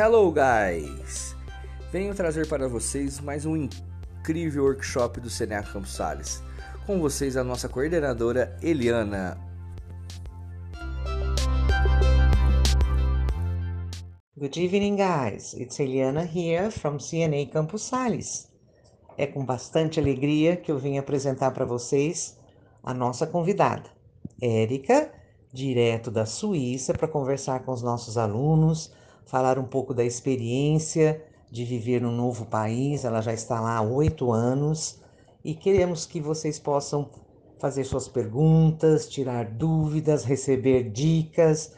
Hello, guys! Venho trazer para vocês mais um incrível workshop do Senac Campos Sales. Com vocês, a nossa coordenadora Eliana. Good evening, guys. It's Eliana here from CNA Campos Sales. É com bastante alegria que eu vim apresentar para vocês a nossa convidada, Érica, direto da Suíça, para conversar com os nossos alunos, falar um pouco da experiência de viver num novo país. Ela já está lá há oito anos e queremos que vocês possam fazer suas perguntas, tirar dúvidas, receber dicas,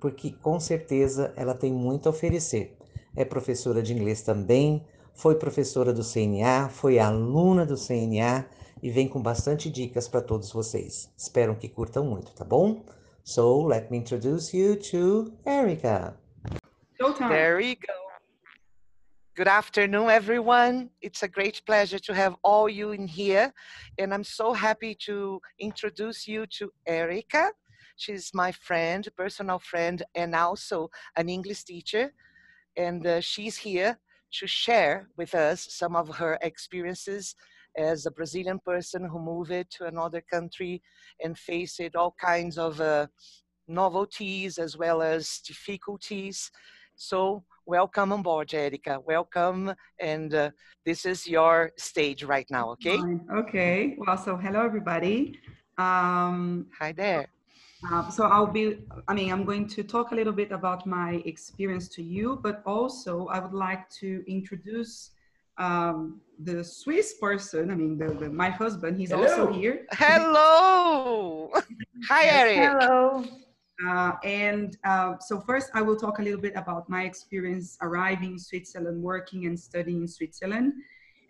porque com certeza ela tem muito a oferecer. É professora de inglês também, foi professora do CNA, foi aluna do CNA e vem com bastante dicas para todos vocês. Espero que curtam muito, tá bom? So let me introduce you to Erica. There we go. Good afternoon, everyone. It's a great pleasure to have all you in here. And I'm so happy to introduce you to Erica. She's my friend, personal friend, and also an English teacher. And uh, she's here to share with us some of her experiences as a Brazilian person who moved to another country and faced all kinds of uh, novelties as well as difficulties. So welcome on board, Erica. Welcome, and uh, this is your stage right now, okay? Okay, well, so hello, everybody. Um, Hi there. uh, so I'll be, I mean, I'm going to talk a little bit about my experience to you, but also I would like to introduce um, the Swiss person, I mean, the, the, my husband, he's also here. Hello. Hi, Eric. Hello. Uh, and uh, so first I will talk a little bit about my experience arriving in Switzerland, working and studying in Switzerland.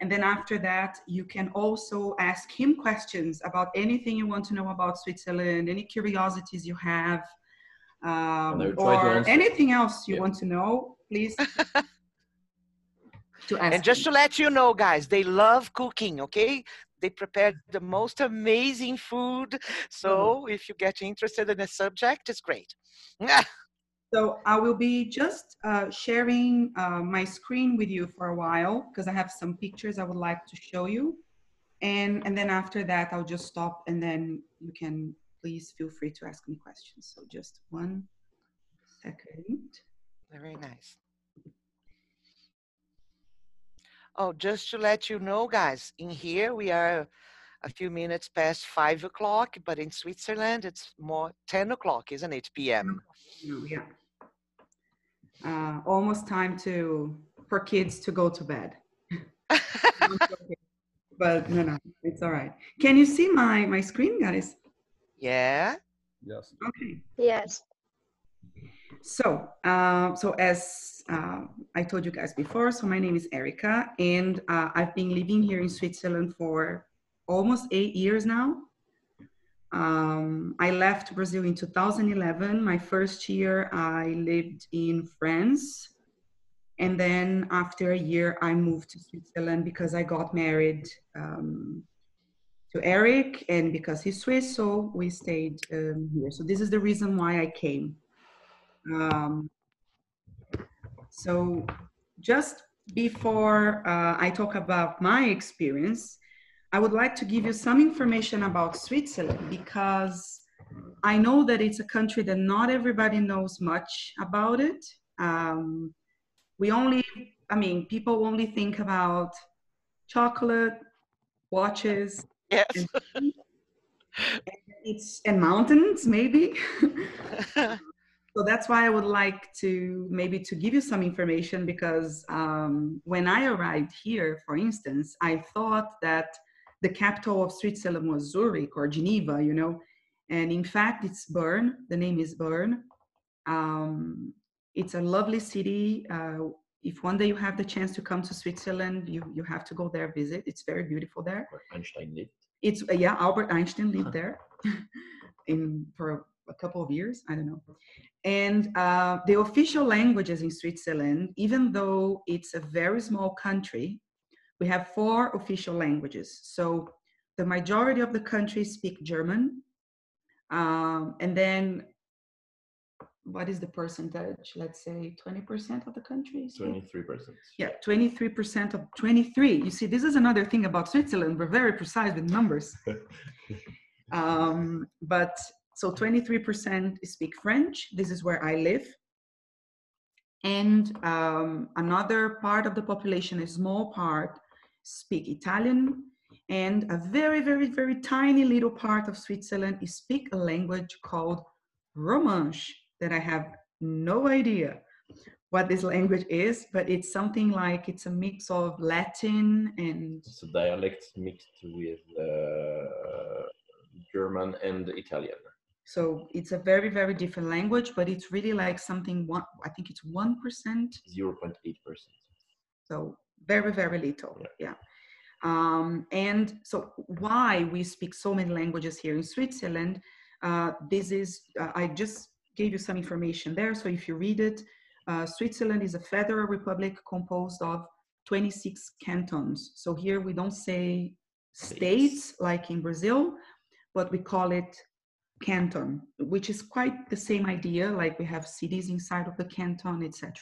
And then after that, you can also ask him questions about anything you want to know about Switzerland, any curiosities you have, um, they will try to or anything else you Yeah. want to know, please. to ask And just to let you know, guys, they love cooking, okay? They prepared the most amazing food. So if you get interested in the subject, it's great. So I will be just uh, sharing uh, my screen with you for a while because I have some pictures I would like to show you. And, and then after that, I'll just stop and then you can please feel free to ask me questions. So just one second. Very nice. Oh, just to let you know, guys, in here we are a few minutes past five o'clock, but in Switzerland it's more 10 o'clock, isn't it? PM. Yeah. Uh, almost time to for kids to go to bed. but no, no, it's all right. Can you see my my screen, guys? yeah. Yes. Okay. Yes. So, uh, so as uh, I told you guys before, so my name is Erica, and uh, I've been living here in Switzerland for almost eight years now. Um, I left Brazil in 2011. My first year, I lived in France, and then after a year, I moved to Switzerland because I got married um, to Eric, and because he's Swiss, so we stayed um, here. So this is the reason why I came. Um, so just before uh, I talk about my experience, I would like to give you some information about Switzerland because I know that it's a country that not everybody knows much about it. Um, we only, I mean, people only think about chocolate, watches, Yes. and, it's and mountains maybe. So that's why I would like to maybe to give you some information because um, when I arrived here, for instance, I thought that the capital of Switzerland was Zurich or Geneva, you know, and in fact it's Bern. The name is Bern. Um, it's a lovely city. Uh, if one day you have the chance to come to Switzerland, you you have to go there visit. It's very beautiful there Where Einstein lived. it's uh, yeah albert einstein lived there in for a couple of years i don't know and uh, the official languages in switzerland even though it's a very small country we have four official languages so the majority of the country speak german um, and then what is the percentage? Let's say 20% of the country. Twenty-three percent. Yeah, 23% of 23. You see, this is another thing about Switzerland. We're very precise with numbers. um, but so 23% speak French. This is where I live. And um, another part of the population, a small part, speak Italian. And a very, very, very tiny little part of Switzerland speak a language called Romansh that I have no idea what this language is, but it's something like it's a mix of Latin and It's a dialect mixed with uh, German and Italian. So it's a very, very different language, but it's really like something one I think it's one percent. Zero point eight percent. so very very little yeah, Um, and so why we speak so many languages here in switzerland uh, this is uh, i just gave you some information there. So if you read it uh, switzerland is a federal republic composed of 26 cantons. So here we don't say states like in brazil but we call it canton which is quite the same idea like we have cities inside of the canton etc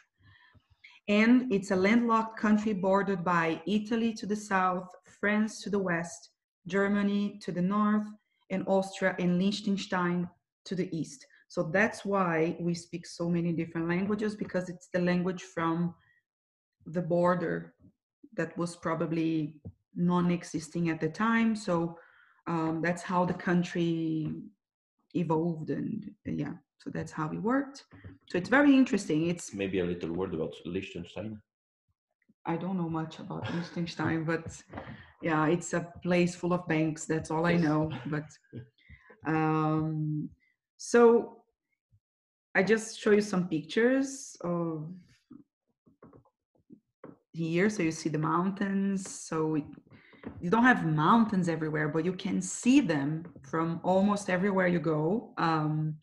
and it's a landlocked country bordered by Italy to the south, France to the west, Germany to the north, and Austria and Liechtenstein to the east. So that's why we speak so many different languages because it's the language from the border that was probably non-existing at the time. So um, that's how the country evolved, and yeah, so that's how we worked. So it's very interesting. It's Maybe a little word about Liechtenstein. I don't know much about Liechtenstein, but yeah, it's a place full of banks. That's all I know. But um, so I just show you some pictures of here. So you see the mountains. So it, you don't have mountains everywhere, but you can see them from almost everywhere you go. Um,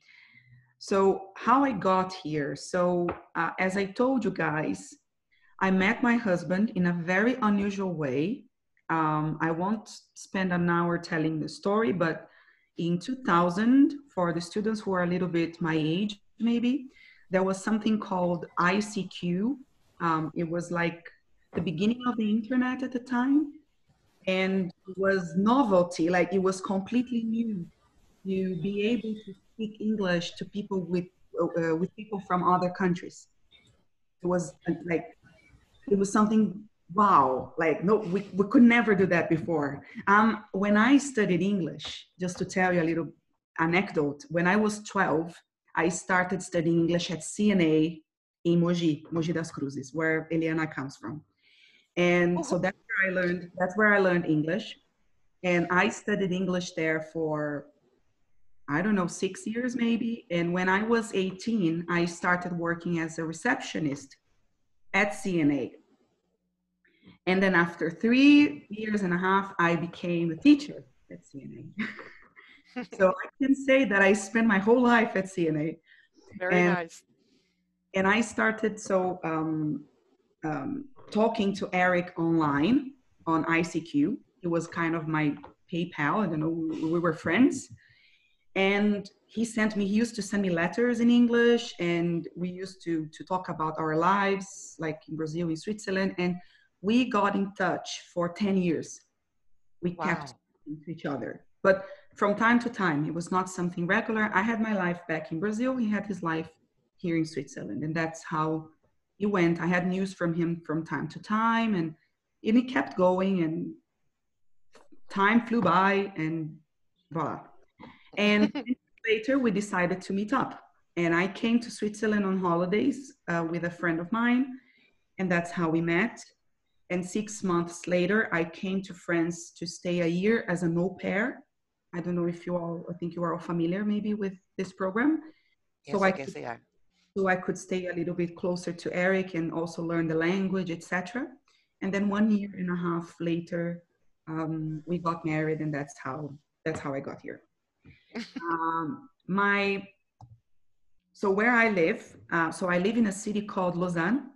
so how I got here. So uh, as I told you guys, I met my husband in a very unusual way. Um, I won't spend an hour telling the story, but in 2000, for the students who are a little bit my age, maybe, there was something called ICQ. Um, it was like the beginning of the internet at the time, and it was novelty, like it was completely new. To be able to speak English to people with uh, with people from other countries. It was uh, like it was something wow like no we, we could never do that before. Um when i studied english just to tell you a little anecdote when i was 12 i started studying english at cna in mogi mogi das cruzes where eliana comes from. And so that's where i learned that's where i learned english and i studied english there for i don't know six years maybe and when i was 18 i started working as a receptionist at cna and then after three years and a half, I became a teacher at CNA. so I can say that I spent my whole life at CNA. Very And- nice. And I started so um, um, talking to Eric online on ICQ. It was kind of my pen pal. I don't know, we we were friends. And he sent me, he used to send me letters in English and we used to, to talk about our lives, like in Brazil, in Switzerland. And we got in touch for 10 years. We Wow. kept to each other. But from time to time, it was not something regular. I had my life back in Brazil. He had his life here in Switzerland. And that's how it went. I had news from him from time to time. And, and it kept going. And time flew by and voila. And later, we decided to meet up. And I came to Switzerland on holidays uh, with a friend of mine. And that's how we met. And six months later, I came to France to stay a year as an au pair. I don't know if you all, I think you are all familiar maybe with this program. Yes, so I I guess could- they are. So I could stay a little bit closer to Eric and also learn the language, etc. And then one year and a half later, um, we got married, and that's how that's how I got here. um, my so where I live, uh, so I live in a city called Lausanne.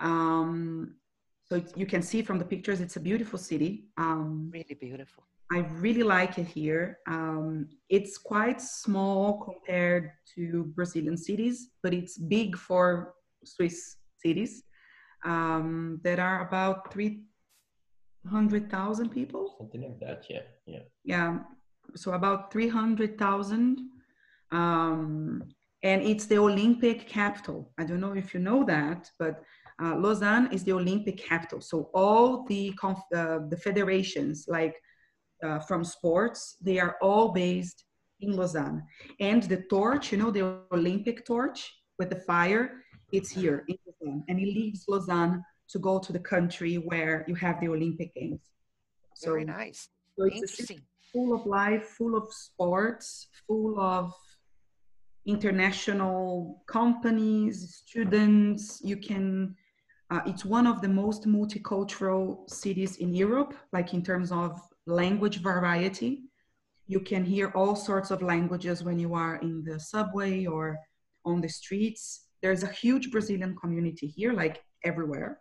Um, so you can see from the pictures, it's a beautiful city. Um, Really beautiful. I really like it here. Um, it's quite small compared to Brazilian cities, but it's big for Swiss cities. Um, there are about 300,000 people. Something like that, yeah, yeah. Yeah, so about 300,000. Um, and it's the Olympic capital. I don't know if you know that, but uh, Lausanne is the Olympic capital. So all the conf- uh, the federations, like uh, from sports, they are all based in Lausanne. And the torch, you know, the Olympic torch with the fire, it's here in Lausanne, and it leaves Lausanne to go to the country where you have the Olympic Games. So very nice. So it's Interesting. full of life, full of sports, full of international companies, students. You can. Uh, it's one of the most multicultural cities in Europe, like in terms of language variety. You can hear all sorts of languages when you are in the subway or on the streets. There's a huge Brazilian community here, like everywhere.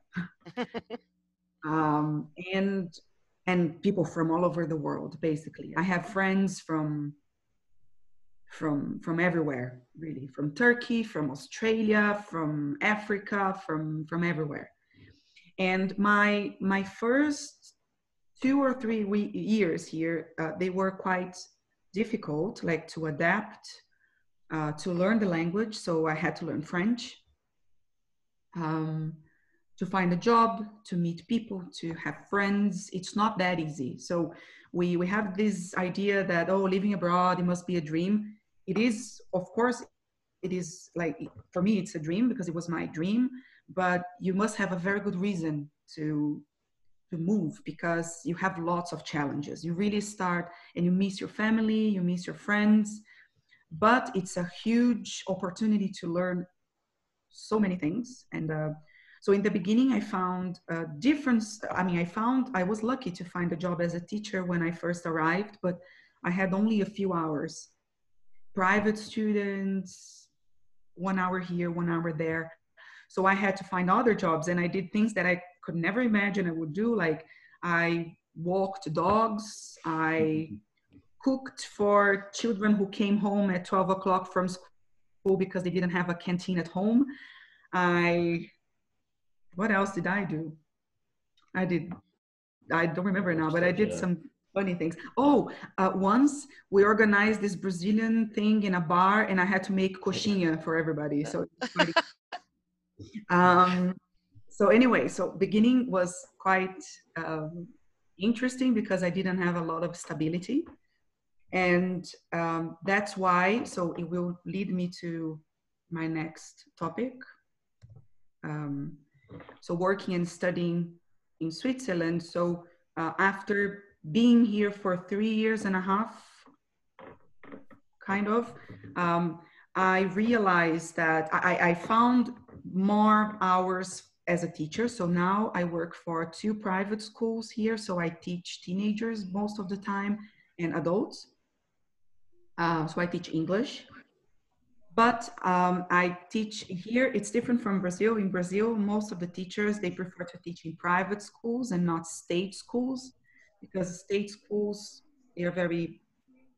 um, and and people from all over the world, basically. I have friends from from from everywhere, really, from Turkey, from Australia, from Africa, from from everywhere. And my my first two or three we- years here, uh, they were quite difficult, like to adapt, uh, to learn the language. So I had to learn French, um, to find a job, to meet people, to have friends. It's not that easy. So we we have this idea that oh, living abroad it must be a dream. It is, of course, it is like for me it's a dream because it was my dream. But you must have a very good reason to to move because you have lots of challenges. You really start and you miss your family, you miss your friends, but it's a huge opportunity to learn so many things. And uh, so in the beginning, I found a difference. I mean, I found I was lucky to find a job as a teacher when I first arrived, but I had only a few hours. Private students, one hour here, one hour there. So I had to find other jobs, and I did things that I could never imagine I would do. Like I walked dogs, I cooked for children who came home at 12 o'clock from school because they didn't have a canteen at home. I, what else did I do? I did, I don't remember now, but I did some funny things. Oh, uh, once we organized this Brazilian thing in a bar and I had to make coxinha for everybody. So, um, so anyway, so beginning was quite um, interesting because I didn't have a lot of stability. And um, that's why, so it will lead me to my next topic. Um, so working and studying in Switzerland. So uh, after being here for three years and a half, kind of, um, I realized that I, I found more hours as a teacher. So now I work for two private schools here. So I teach teenagers most of the time and adults. Uh, so I teach English. But um, I teach here, it's different from Brazil. In Brazil, most of the teachers, they prefer to teach in private schools and not state schools because state schools, they are very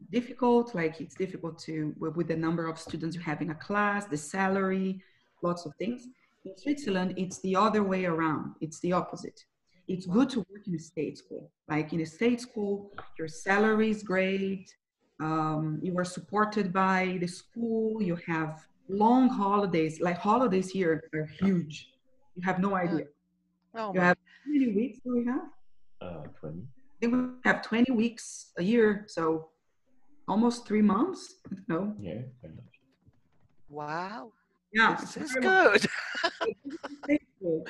difficult. Like it's difficult to, with the number of students you have in a class, the salary, lots of things. In Switzerland, it's the other way around. It's the opposite. It's good to work in a state school. Like in a state school, your salary is great. Um, you are supported by the school. You have long holidays. Like holidays here are huge. You have no idea. Oh, you have how many weeks do we have? Uh, 20. I think we have 20 weeks a year. So almost three months. No. Yeah. Wow. Yeah, this is good.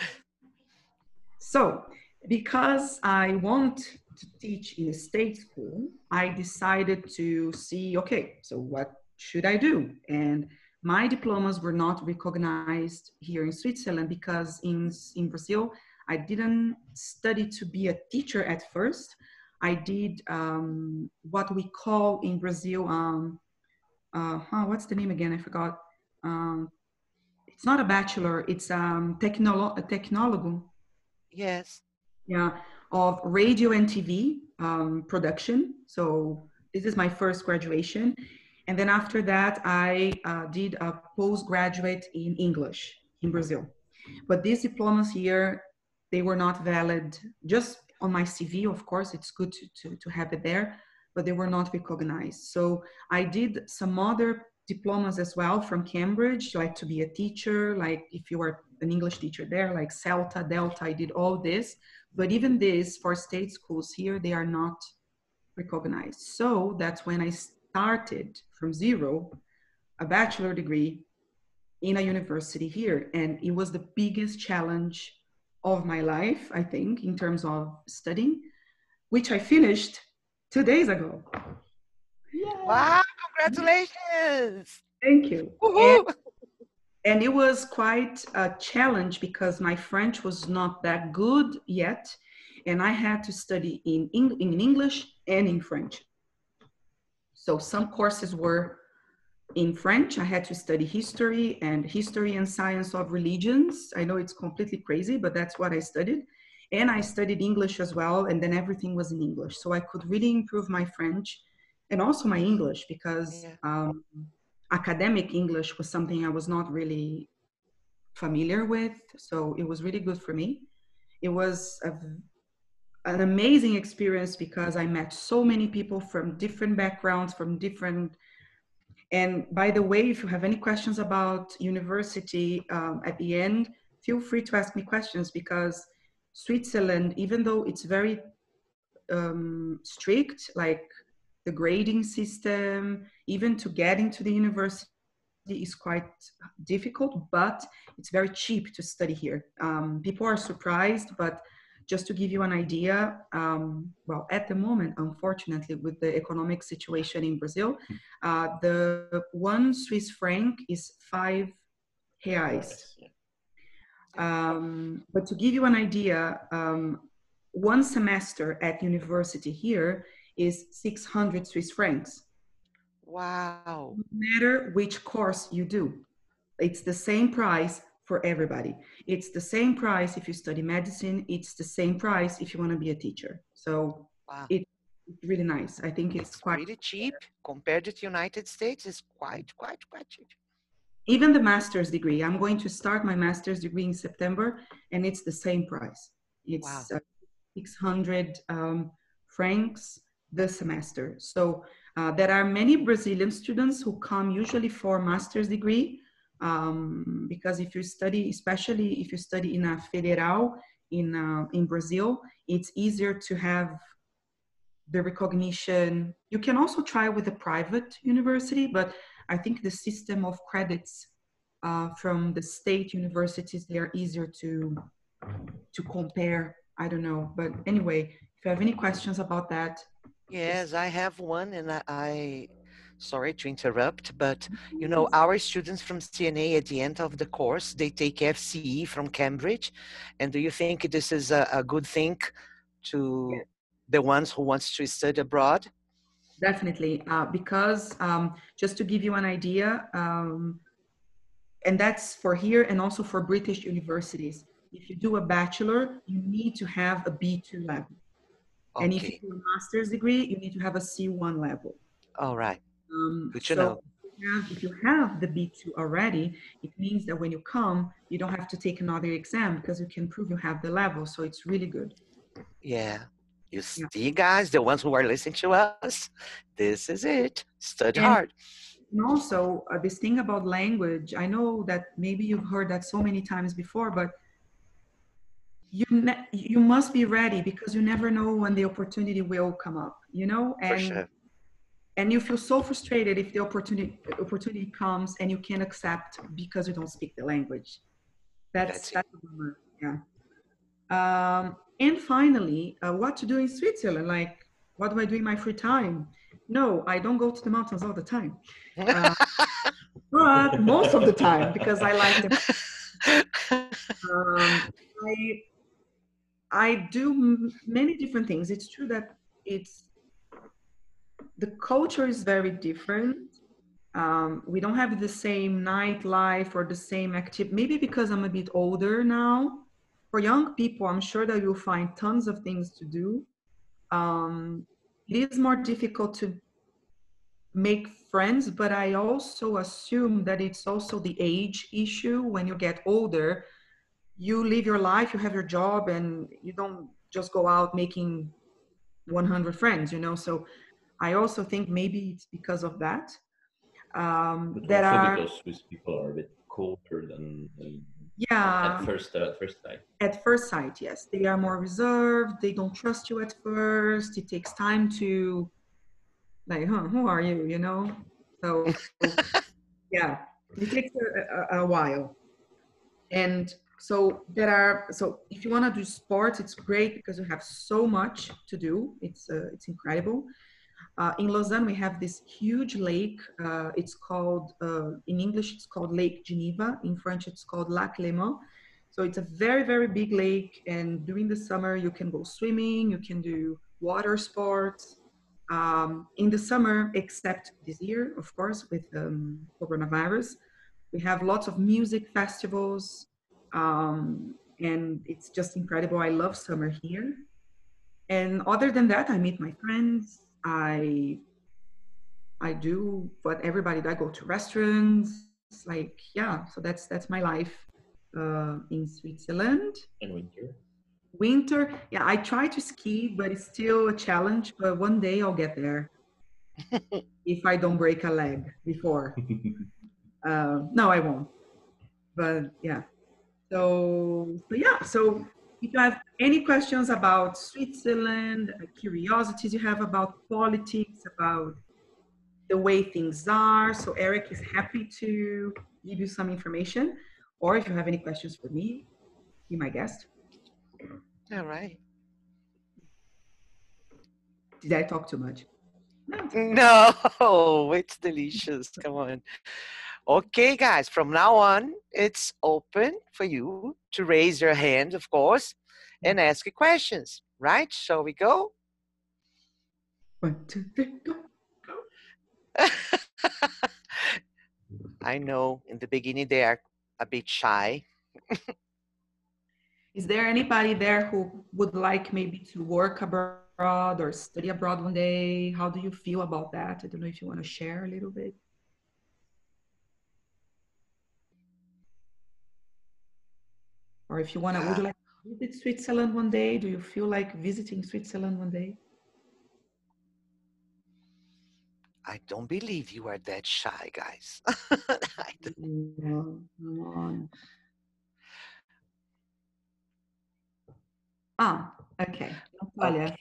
so, because I want to teach in a state school, I decided to see okay, so what should I do? And my diplomas were not recognized here in Switzerland because in, in Brazil, I didn't study to be a teacher at first. I did um, what we call in Brazil, um, uh, huh, what's the name again? I forgot. Um, it's not a bachelor, it's um, technolo- a technologo. Yes. Yeah, of radio and TV. um, production. So this is my first graduation. And then after that, I uh, did a postgraduate in English in Brazil. But these diplomas here, they were not valid just on my CV. Of course, it's good to, to, to have it there, but they were not recognized. So I did some other diplomas as well from Cambridge, like to be a teacher, like if you were an English teacher there, like CELTA, Delta, I did all this. But even this for state schools here, they are not recognized. So that's when I started from zero a bachelor degree in a university here. And it was the biggest challenge of my life, I think, in terms of studying, which I finished two days ago. Wow, congratulations. Thank you. And, and it was quite a challenge because my French was not that good yet. And I had to study in, Eng- in English and in French. So some courses were in French. I had to study history and history and science of religions. I know it's completely crazy, but that's what I studied. And I studied English as well, and then everything was in English. So I could really improve my French and also my English because Yeah. um, academic English was something I was not really familiar with. So it was really good for me. It was a, an amazing experience because I met so many people from different backgrounds, from different. And by the way, if you have any questions about university um, at the end, feel free to ask me questions because Switzerland, even though it's very um, strict, like the grading system, even to get into the university is quite difficult, but it's very cheap to study here. Um, people are surprised, but just to give you an idea, um, well, at the moment, unfortunately, with the economic situation in Brazil, uh, the one Swiss franc is five reais. Um, but to give you an idea, um, one semester at university here is 600 Swiss francs. Wow. No matter which course you do, it's the same price for everybody. It's the same price if you study medicine. It's the same price if you want to be a teacher. So Wow. it's really nice. I think it's It's quite really cheap compared to the United States. It's quite, quite, quite cheap. even the master's degree. I'm going to start my master's degree in September, and it's the same price. It's uh, 600 um, francs the semester. So uh, there are many Brazilian students who come usually for master's degree um, because if you study, especially if you study in a federal in uh, in Brazil, it's easier to have the recognition. You can also try with a private university, but I think the system of credits uh, from the state universities they are easier to to compare. I don't know, but anyway, if you have any questions about that, Yes, I have one, and I, I sorry to interrupt, but you know, our students from CNA at the end of the course, they take FCE from Cambridge. And do you think this is a, a good thing to the ones who wants to study abroad? Definitely, uh, because um, just to give you an idea, um, and that's for here and also for British universities. If you do a bachelor, you need to have a B2 level. And if you Okay, do a master's degree, you need to have a C1 level. all right. Um, Good to so know. If you, have, if you have the B2 already, it means that when you come, you don't have to take another exam because you can prove you have the level. So it's really good. Yeah. You Yeah. see, guys, the ones who are listening to us, this is it. Study And- hard. And also, uh, this thing about language, I know that maybe you've heard that so many times before, but you ne- you must be ready because you never know when the opportunity will come up, you know? And sure. and you feel so frustrated if the opportunity opportunity comes and you can't accept because you don't speak the language. That's That's that's. Yeah. Um, and finally, uh, what to do in Switzerland? Like, what do I do in my free time? No, I don't go to the mountains all the time, uh, but most of the time because I like them. Um, I I do m- many different things. It's true that it's the culture is very different. Um, we don't have the same nightlife or the same activity. Maybe because I'm a bit older now. For young people, I'm sure that you'll find tons of things to do. um, it is more difficult to make friends, but I also assume that it's also the age issue. When you get older, you live your life, you have your job, and you don't just go out making 100 friends, you know. So I also think maybe it's because of that. Um, But there also are because Swiss people are a bit colder than, than yeah at first uh, at first sight. at first sight yes they are more reserved they don't trust you at first it takes time to like huh who are you you know so yeah it takes a, a, a while and so there are so if you want to do sports it's great because you have so much to do. It's uh, it's incredible. Uh, in lausanne we have this huge lake uh, it's called uh, in english it's called lake geneva. In french it's called lac léman. So it's a very very big lake and during the summer you can go swimming you can do water sports. Um, in the summer except this year of course with um, coronavirus we have lots of music festivals um, and it's just incredible. I love summer here. And other than that, I meet my friends. I I do what everybody. I go to restaurants. It's Like yeah, so that's that's my life uh, in Switzerland. And winter. Winter, yeah, I try to ski, but it's still a challenge. But one day I'll get there if I don't break a leg before. Uh, no, I won't. But yeah. So, so yeah. So if you have any questions about Switzerland, uh, curiosities you have about politics, about the way things are, so Eric is happy to give you some information. Or if you have any questions for me, be my guest. All right. Did I talk too much? No, it's delicious. Come on. Okay, guys, from now on, it's open for you to raise your hand, of course, and mm. ask you questions, right? Shall we go? One, two, three, go. I know in the beginning they are a bit shy. Is there anybody there who would like maybe to work abroad or study abroad one day? How do you feel about that? I don't know if you want to share a little bit. Or if you want to, would you like to visit Switzerland one day? Do you feel like visiting Switzerland one day? I don't believe you are that shy, guys. I don't- No, come on. Ah, okay. Natalia. Okay.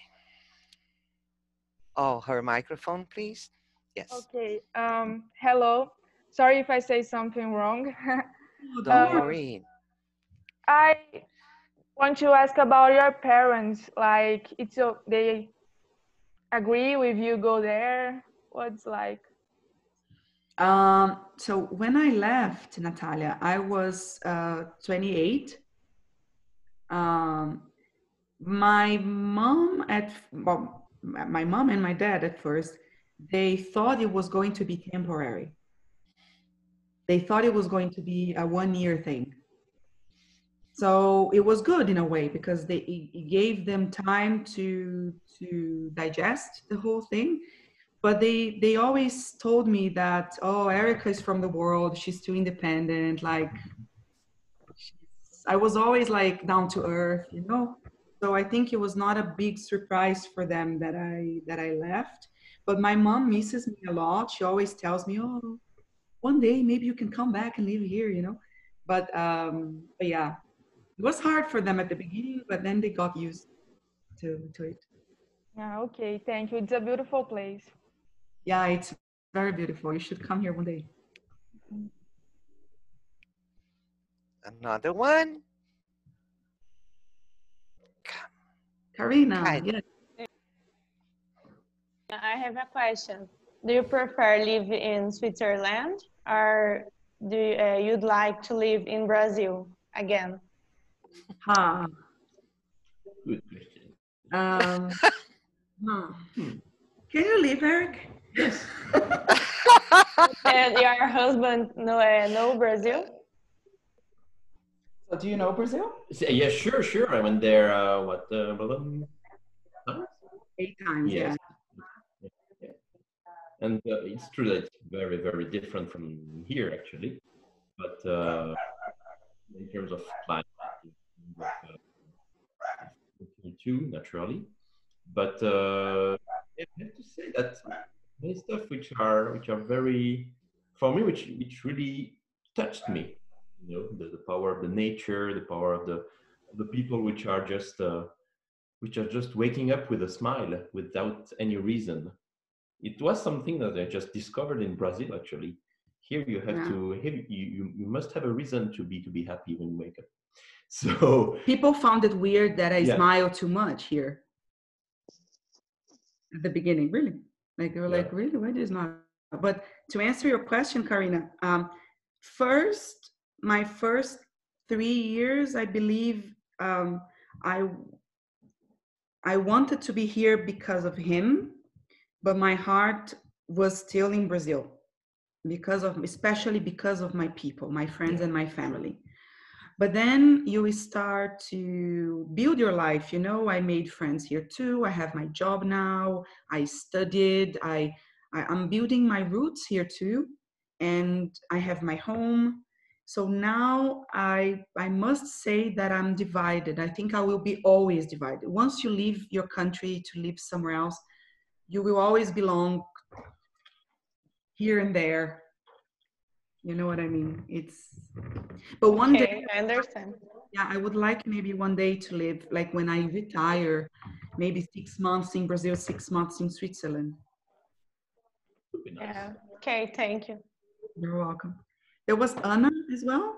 Oh, her microphone, please. Yes. Okay. Um, hello. Sorry if I say something wrong. Don't don't worry. I want to ask about your parents. Like, it's o- they agree with you go there. What's like? Um, so when I left, Natalia, I was uh, 28. Um, my mom at well, my mom and my dad at first, they thought it was going to be temporary. They thought it was going to be a one-year thing. So it was good in a way because they it gave them time to to digest the whole thing. But they they always told me that oh erica is from the world. She's too independent. Like i was always like down to earth you know? So i think it was not a big surprise for them that i that i left. But my mom misses me a lot. She always tells me oh one day maybe you can come back and live here you know? But um but yeah it was hard for them at the beginning but then they got used to to it Yeah, okay. Thank you. It's a beautiful place. yeah it's very beautiful you should come here one day Another one. karina Hi. yes I have a question. Do you prefer live in Switzerland or do you, uh, you'd like to live in Brazil again? Ha. Good question. Um, huh. Can you leave, Eric? Yes. and your husband know, uh, know Brazil? So, do you know Brazil? S- Yeah, sure, sure. I went there. Uh, what? Uh, blah, blah, huh? Eight times, Yes. yeah. Yeah. And uh, it's true that it's very, very different from here, actually. But uh, in terms of climate, in terms of, too, naturally. But uh, I have to say that there's stuff which are which are very, for me, which which really touched me. You know, the, the power of the nature, the power of the the people which are just uh, which are just waking up with a smile without any reason. It was something that I just discovered in Brazil actually. Here you have Yeah. to here you, you, you must have a reason to be to be happy when you wake up. So People found it weird that I Yeah. smile too much here at the beginning, really. Like they were Yeah. like, really, why does not? But to answer your question, Karina, um, first, my first three years, I believe um, I I wanted to be here because of him, but my heart was still in Brazil because of especially because of my people, my friends and my family but then you start to build your life you know? I made friends here too. I have my job now. I studied. I, I i'm building my roots here too and i have my home. So now i i must say that i'm divided. I think i will be always divided. Once you leave your country to live somewhere else you will always belong here and there you know what i mean it's but one day Okay, I understand. yeah, I would like maybe one day to live, like when I retire, maybe six months in Brazil, six months in Switzerland. would be nice. Yeah. Okay, thank you. You're welcome. There was Anna as well.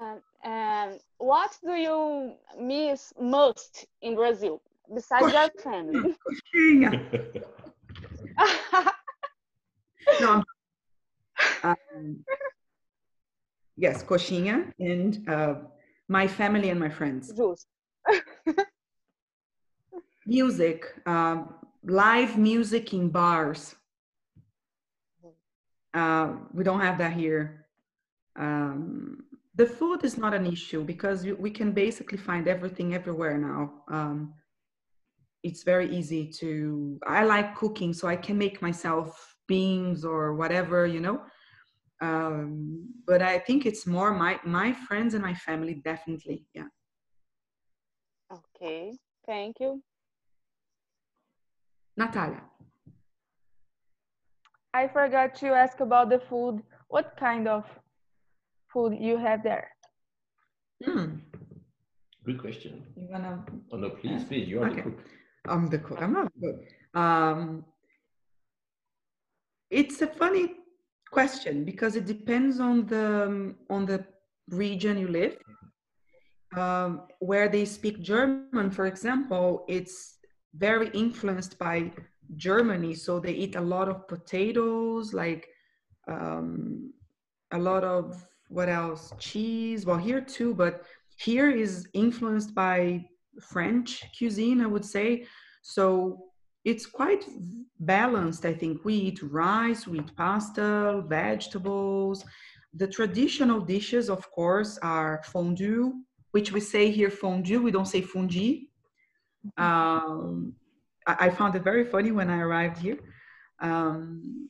Um, and what do you miss most in Brazil besides your family? Coxinha. No, I'm- um, yes, coxinha and uh, my family and my friends. Justo. Music, um, live music in bars. Uh, we don't have that here. Um, the food is not an issue because we, we can basically find everything everywhere now. Um, it's very easy to. I like cooking, so I can make myself beans or whatever, you know. Um, but I think it's more my my friends and my family, definitely. Yeah. Okay, thank you. Natalia. I forgot to ask about the food. What kind of food you have there? Hmm. Good question. You wanna Oh no, please, please, you are Okay. the cook. I'm the cook. I'm not the cook. Um, it's a funny question because it depends on the on the region you live. Um, where they speak German, for example, it's very influenced by Germany. So they eat a lot of potatoes, like um, a lot of what else? Cheese. Well, here too, but here is influenced by French cuisine, I would say. So it's quite balanced, I think. We eat rice, we eat pasta, vegetables. The traditional dishes, of course, are fondue, which we say here fondue, we don't say fondue. Um, I, I found it very funny when I arrived here. Um,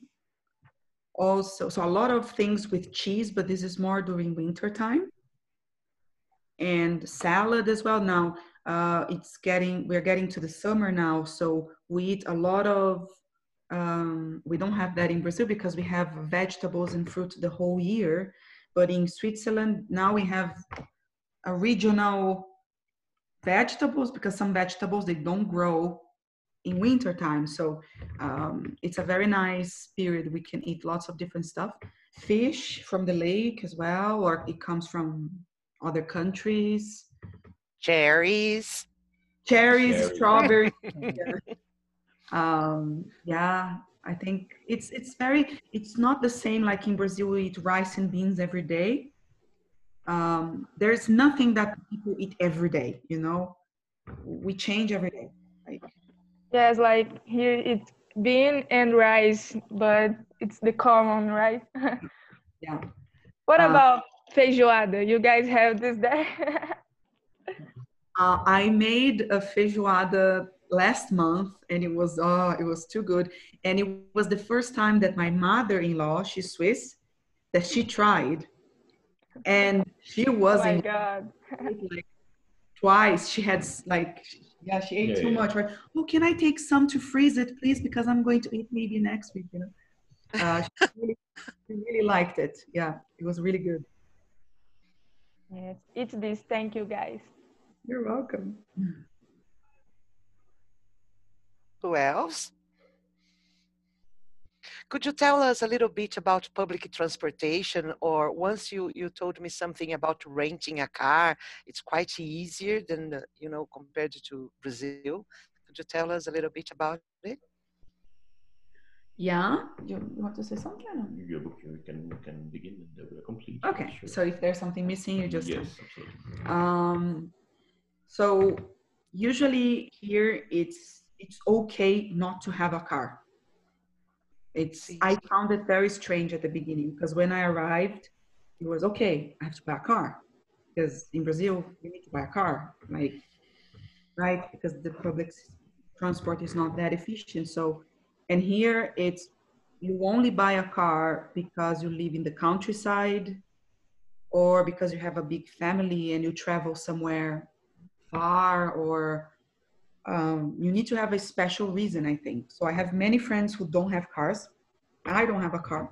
also, so a lot of things with cheese, but this is more during winter time. And salad as well. Now, uh, it's getting we're getting to the summer now so we eat a lot of um, we don't have that in brazil because we have vegetables and fruit the whole year. But in switzerland now we have a regional vegetables because some vegetables they don't grow in winter time. So um, it's a very nice period. We can eat lots of different stuff. Fish from the lake as well or it comes from other countries Cherries. cherries, Cherries. strawberries. yeah. Um, yeah, I think it's it's very it's not the same like in Brazil we eat rice and beans every day. Um, there's nothing that people eat every day, you know. We change every day. Like, Yes, like here it's bean and rice, but it's the common, right? yeah. what Uh, about feijoada? You guys have this there? Uh, I made a feijoada last month and it was oh it was too good and it was the first time that my mother-in-law she's swiss that she tried and she Oh was my in god. like twice she had like yeah she ate Yeah, too yeah. much right oh can i take some to freeze it please because i'm going to eat maybe next week you know uh, she, really, she really liked it yeah it was really good Yes, it's this. Thank you, guys. You're welcome Who else? Could you tell us a little bit about public transportation or once you, you told me something about renting a car, it's quite easier than, you know, compared to Brazil. Could you tell us a little bit about it? yeah you, you want to say something or no? You you can you can begin and then we'll complete. okay Sure. so if there's something missing you just yes, absolutely. Um, so usually here it's it's okay not to have a car. It's I found it very strange at the beginning because when I arrived, it was okay. I have to buy a car because in Brazil you need to buy a car, like right because the public transport is not that efficient. So, and here it's you only buy a car because you live in the countryside or because you have a big family and you travel somewhere far or um, you need to have a special reason i think. So i have many friends who don't have cars i don't have a car.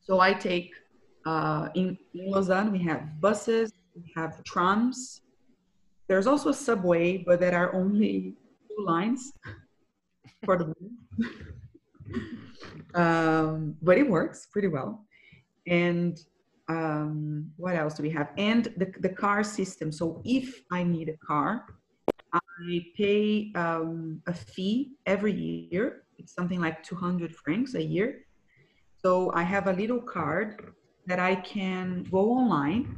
So i take uh, in, in lausanne we have buses we have trams. There's also a subway but there are only two lines for the um, but it works pretty well. And um, what else do we have? And the, the car system. So if I need a car, I pay um, a fee every year. It's something like 200 francs a year. So I have a little card that I can go online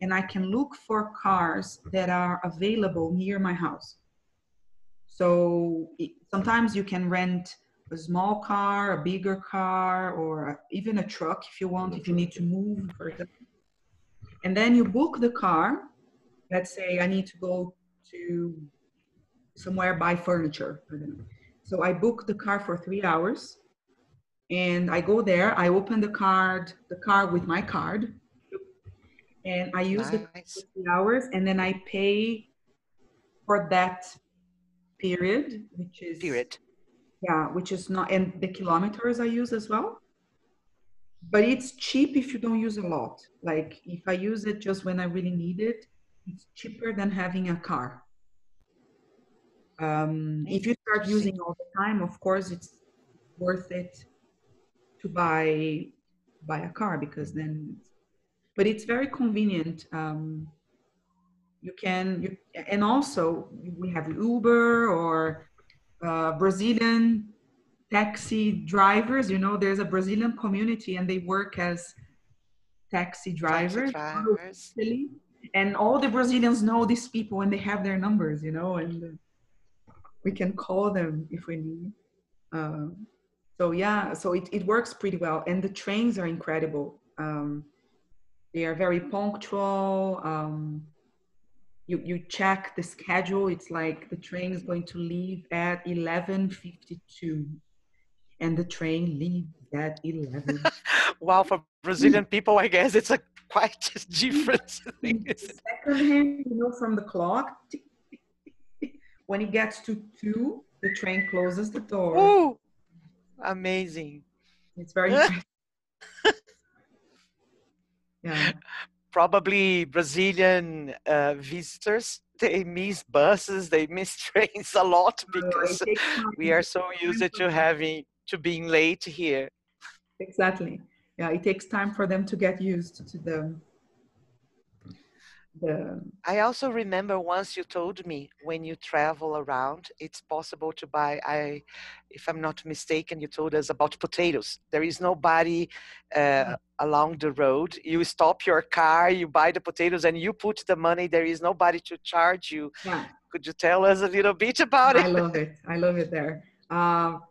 and I can look for cars that are available near my house. So it, sometimes you can rent a small car, a bigger car, or even a truck if you want, if you need to move, for example. And then you book the car. Let's say I need to go to somewhere buy furniture. I. So I book the car for three hours, and I go there. I open the card, the car with my card, and I use the Nice. for three hours, and then I pay for that period, which is Period. Yeah, which is not, and the kilometers I use as well. But it's cheap if you don't use a lot. Like if I use it just when I really need it, it's cheaper than having a car. Um, if you start using all the time, of course, it's worth it to buy buy a car because then. But it's very convenient. Um, you can you and also we have Uber or uh, Brazilian taxi drivers. You know, there's a Brazilian community and they work as taxi drivers. drivers. And all the Brazilians know these people and they have their numbers, you know, and we can call them if we need. Um, so yeah, so it, it works pretty well. And the trains are incredible. Um, they are very punctual. Um, you, you check the schedule. It's like the train is going to leave at 11.52 and the train leaves at 11. Wow, for Brazilian people, I guess it's a quite different thing. second hand, you know, from the clock. When it gets to two, the train closes the door. Ooh, amazing. It's very yeah. Probably Brazilian uh, visitors, they miss buses, they miss trains a lot because we are so used to having to being late here. Exactly. Yeah, it takes time for them to get used to the the I also remember once you told me when you travel around, it's possible to buy. I, if I'm not mistaken, you told us about potatoes. There is nobody uh, along the road. You stop your car, you buy the potatoes, and you put the money. There is nobody to charge you. yeah. Could you tell us a little bit about it? I love it. I love it there. Um,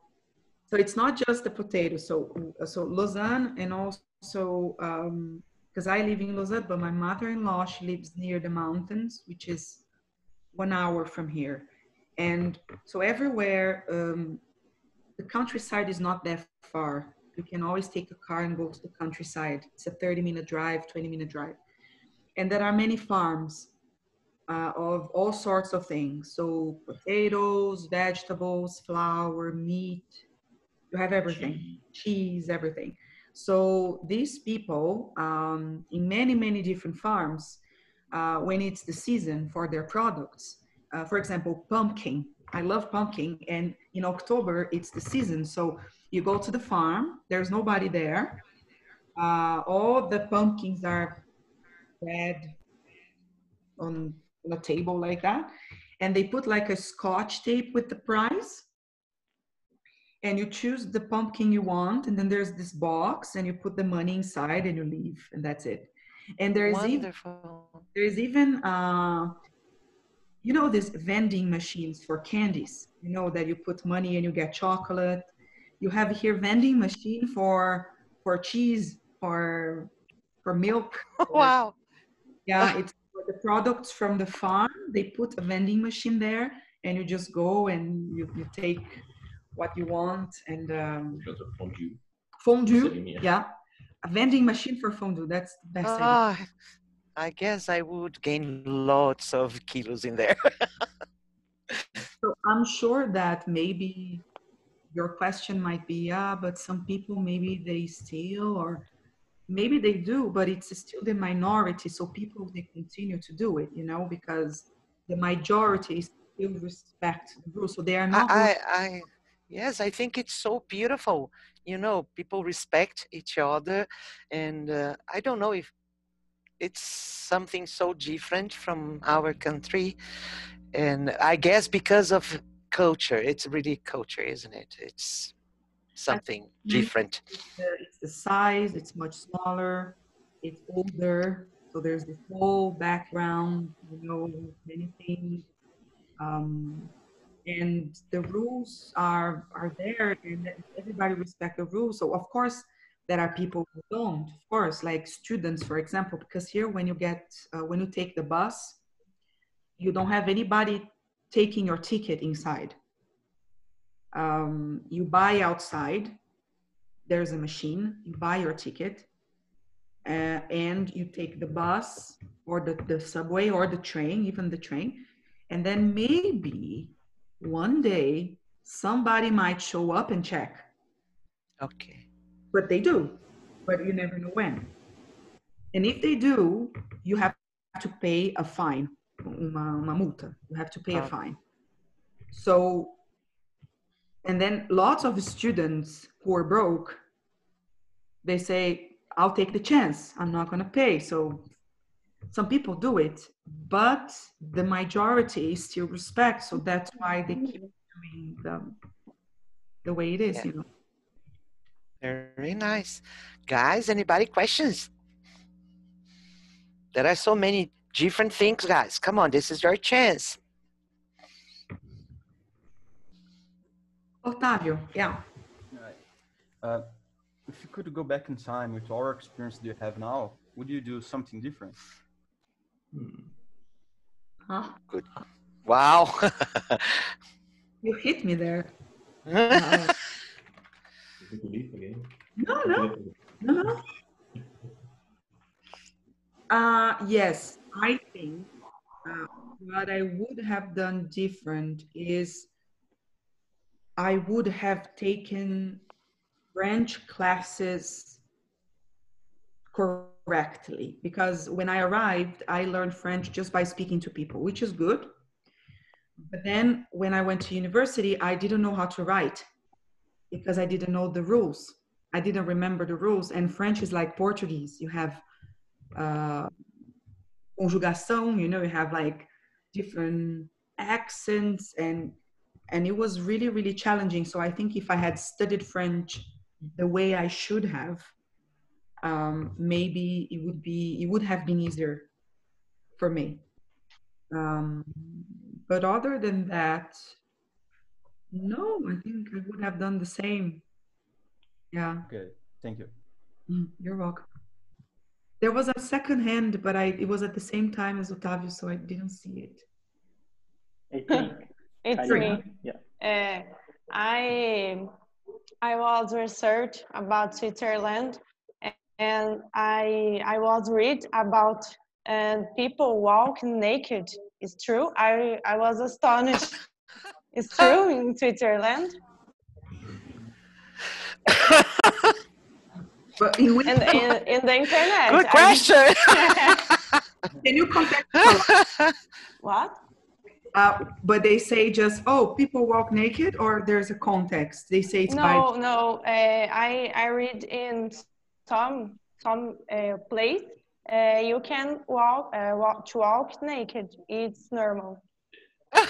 so it's not just the potatoes. So so Lausanne and also because I live in Lausanne, but my mother-in-law she lives near the mountains, which is one hour from here. And so everywhere, um, the countryside is not that far. You can always take a car and go to the countryside. It's a 30 minute drive, 20 minute drive. And there are many farms uh, of all sorts of things. So potatoes, vegetables, flour, meat, you have everything, cheese, everything. So these people um, in many, many different farms, uh, when it's the season for their products, uh, for example, pumpkin. I love pumpkin, and in October it's the season. So you go to the farm. There's nobody there. Uh, all the pumpkins are spread on, on a table like that, and they put like a scotch tape with the price. And you choose the pumpkin you want, and then there's this box, and you put the money inside, and you leave, and that's it. And there is even there is even uh, you know these vending machines for candies. You know that you put money and you get chocolate. You have here vending machine for for cheese for for milk. For- Wow. yeah it's for the products from the farm. They put a vending machine there and you just go and you, you take what you want and um, fondue. fondue yeah. yeah a vending machine for fondue that's the best idea. Ah, I guess I would gain lots of kilos in there. So I'm sure that maybe your question might be, yeah, but some people maybe they steal or maybe they do, but it's still the minority. So people they continue to do it, you know, because the majority still respect the rules. So they are not. I, I, I, yes, I think it's so beautiful. You know, people respect each other, and uh, I don't know if it's something so different from our country, and I guess because of culture, it's really culture, isn't it? It's something different. the, it's the size, it's much smaller, it's older. So there's this whole background, you know, many things. Um, and the rules are are there and everybody respect the rules. So of course there are people who don't, of course, like students, for example, because here when you get uh, when you take the bus, you don't have anybody taking your ticket inside. Um, you buy outside there's a machine you buy your ticket uh, and you take the bus or the, the subway or the train even the train and then maybe one day somebody might show up and check. Okay. but they do but you never know when. And if they do you have to pay a fine uma, uma multa. You have to pay a Oh. fine. So and then lots of students who are broke they say i'll take the chance. I'm not going to pay. So some people do it but the majority still respect so that's why they keep doing the, the way it is Yeah. you know Very nice. Guys, anybody questions? There are so many different things, guys. Come on, this is your chance. Otávio, yeah Right. Uh, if you could go back in time with our experience that you have now, would you do something different? Huh? Wow. you hit me there You need to leave again. no no No, no, no. Uh, yes, I think uh, what I would have done different is I would have taken French classes correctly because when I arrived, I learned French just by speaking to people, which is good. But then when I went to university, I didn't know how to write because I didn't know the rules. I didn't remember the rules. And French is like Portuguese. You have uh, conjugação, you know, you have like different accents and and it was really really challenging. So I think if I had studied French the way I should have, um, maybe it would be it would have been easier for me. Um, but other than that, no, I think I would have done the same. Yeah. Okay, thank you. Mm, You're welcome. There was a second hand, but I it was at the same time as Otavio, so I didn't see it. I think It's Hi, me. Yeah. Uh, I I was research about Switzerland, and I I was read about uh, people walk naked. It's true. I I was astonished. It's true in Switzerland. But in which And in, in the internet. Good question. can you contact what? uh, but they say just oh people walk naked or there's a context they say it's by No, no. Uh, I I read in some some uh, place. Uh, you can walk, uh, walk to walk naked. It's normal.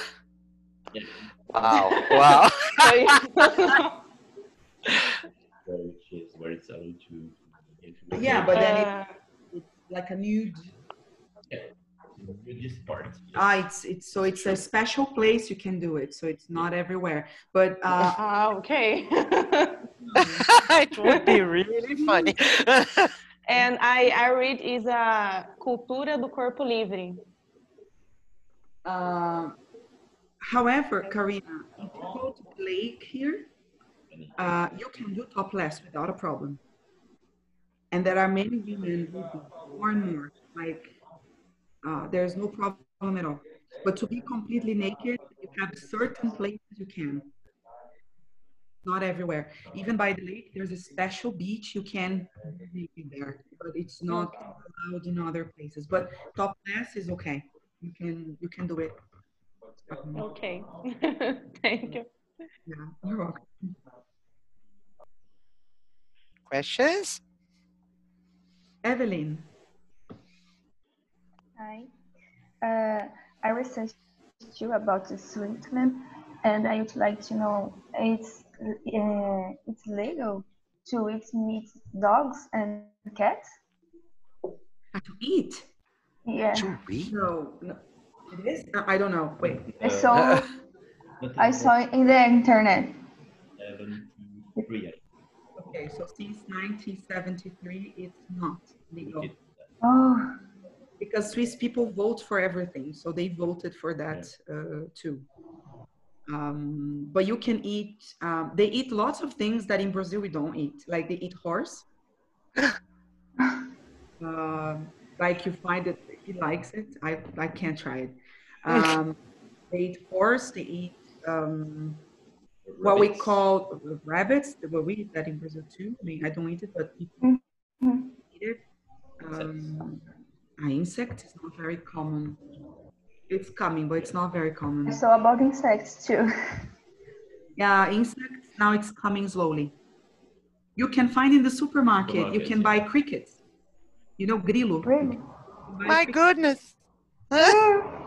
wow. Wow. So you- which is where it's allowed to. yeah but then Uh, it, it's like a nude nudist part. ah it's it's so it's a special place you can do it so it's not everywhere but uh ah, okay. it would be really funny. and I I read is a cultura do corpo livre. Uh, however, Karina, if you go to the lake here, uh, you can do topless without a problem. And there are many women who do more and more. Like, uh, there's no problem at all. But to be completely naked, you have certain places you can. Not everywhere. Even by the lake, there's a special beach you can be naked there, but it's not allowed in other places. But topless is okay. You can you can do it. Okay. Thank you. yeah, you're welcome. Questions? Evelyn, Hi. Uh, I researched you about the Switzerland, and I would like to know it's uh, it's legal to eat meat dogs and cats. To eat? Yeah. To read? No, no. It is? Uh, I don't know. Wait. I saw I saw it in the internet. Okay, so since 1973, it's not legal. Oh, Because Swiss people vote for everything, so they voted for that uh, too. Um, but you can eat, um, they eat lots of things that in Brazil we don't eat. Like they eat horse. Um like you find it, he likes it. I, I can't try it. Um, they eat horse, they eat um, what we call rabbits. Well, we eat that in Brazil too. I mean, I don't eat it, but people Mhm. eat it. Um, uh, insect is not very common. It's coming, but it's not very common. So about insects too. Yeah, insects, now it's coming slowly. You can find in the supermarket, you can buy crickets. You know, grilo. Really? My goodness.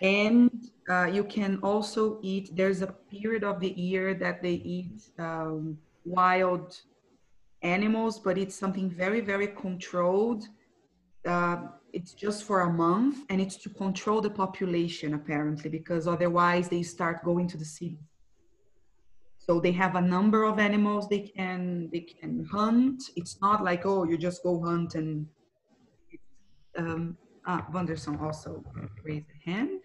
And uh, you can also eat, there's a period of the year that they eat um, wild animals, but it's something very, very controlled. Uh, it's just for a month and it's to control the population apparently, because otherwise they start going to the city. So they have a number of animals they can they can hunt. It's not like oh you just go hunt and um, ah, Wanderson also raised a hand.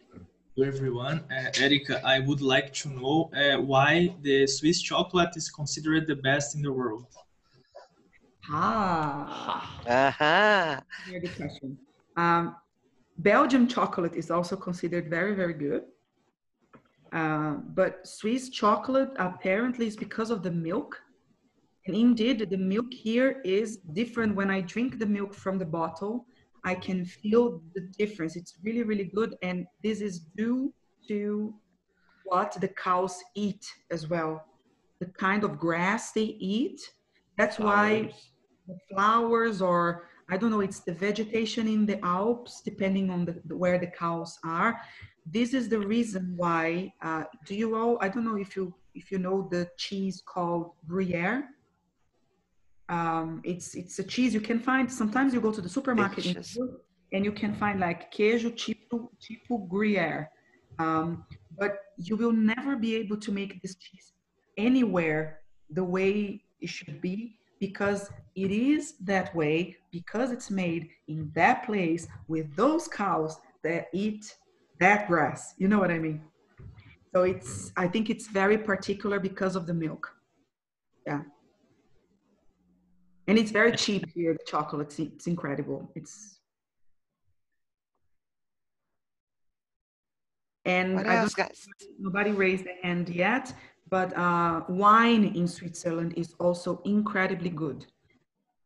Hello everyone, uh, Erica, I would like to know uh, why the Swiss chocolate is considered the best in the world. Ah, Uh-huh. very good question. Um, Belgium chocolate is also considered very, very good. Uh, but Swiss chocolate apparently is because of the milk. And indeed, the milk here is different. When I drink the milk from the bottle, I can feel the difference. It's really, really good. And this is due to what the cows eat as well. The kind of grass they eat. That's why the flowers or I don't know, it's the vegetation in the Alps, depending on the, where the cows are. This is the reason why. Uh, do you all? I don't know if you if you know the cheese called Gruyere. Um, it's it's a cheese you can find. Sometimes you go to the supermarket in and you can find like queijo tipo tipo Gruyere. Um, but you will never be able to make this cheese anywhere the way it should be because it is that way because it's made in that place with those cows that eat that grass. You know what I mean? So it's, I think it's very particular because of the milk. Yeah. And it's very cheap here, the chocolate. It's, it's incredible. It's, and What else, guys? nobody raised a hand yet, but uh, wine in Switzerland is also incredibly good.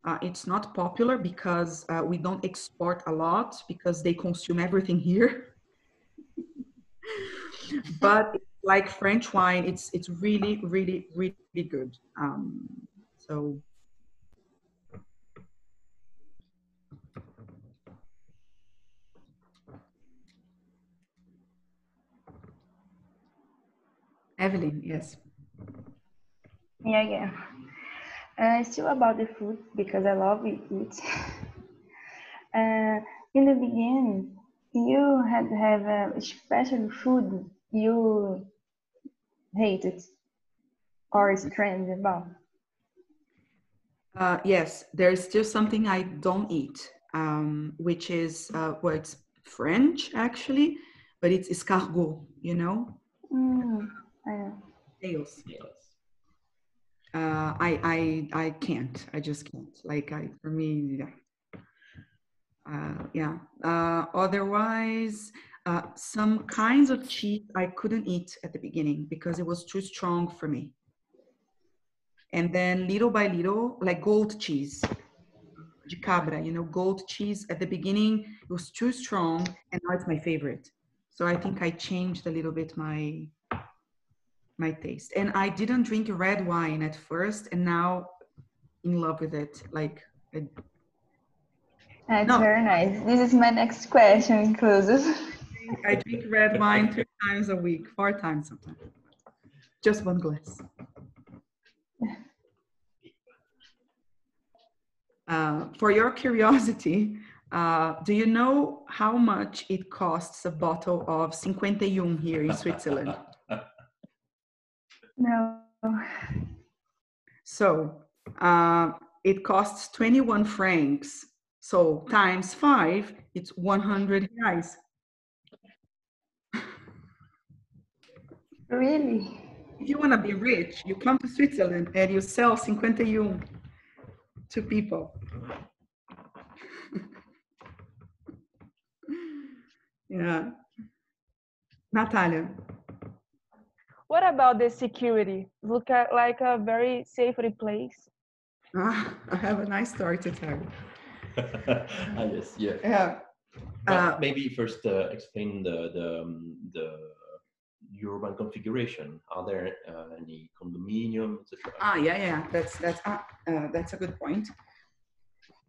Uh, it's not popular because uh, we don't export a lot because they consume everything here. but like French wine, it's it's really really really good. Um, so Evelyn, yes. Yeah, yeah. Uh, still about the food because I love it. Uh, in the beginning, you had to have a special food you hated or strange about. Uh, yes, there is still something I don't eat, um, which is uh, well, it's French actually, but it's escargot. You know, Mm, Know. Uh, I I I can't. I just can't. Like I for me, yeah. Uh, yeah. Uh, otherwise, uh, some kinds of cheese I couldn't eat at the beginning because it was too strong for me. And then little by little, like gold cheese, de cabra, you know, gold cheese at the beginning, it was too strong and now it's my favorite. So I think I changed a little bit my my taste. And I didn't drink red wine at first and now in love with it. Like I, That's No. very nice. This is my next question, inclusive. I drink red wine three times a week, four times sometimes. Just one glass. Uh, for your curiosity, uh, do you know how much it costs a bottle of 51 here in Switzerland? No. So uh, it costs 21 francs. So times five, it's 100 reais. Really? If you want to be rich, you come to Switzerland and you sell 51 to people. yeah. Natalia. What about the security? Look at like a very safety place. Ah, I have a nice story to tell. ah, yes, yeah. Yeah. But Uh, maybe first uh, explain the the um, the urban configuration. Are there uh, any condominium, etc.? Ah, yeah, yeah. That's that's ah, uh, that's a good point.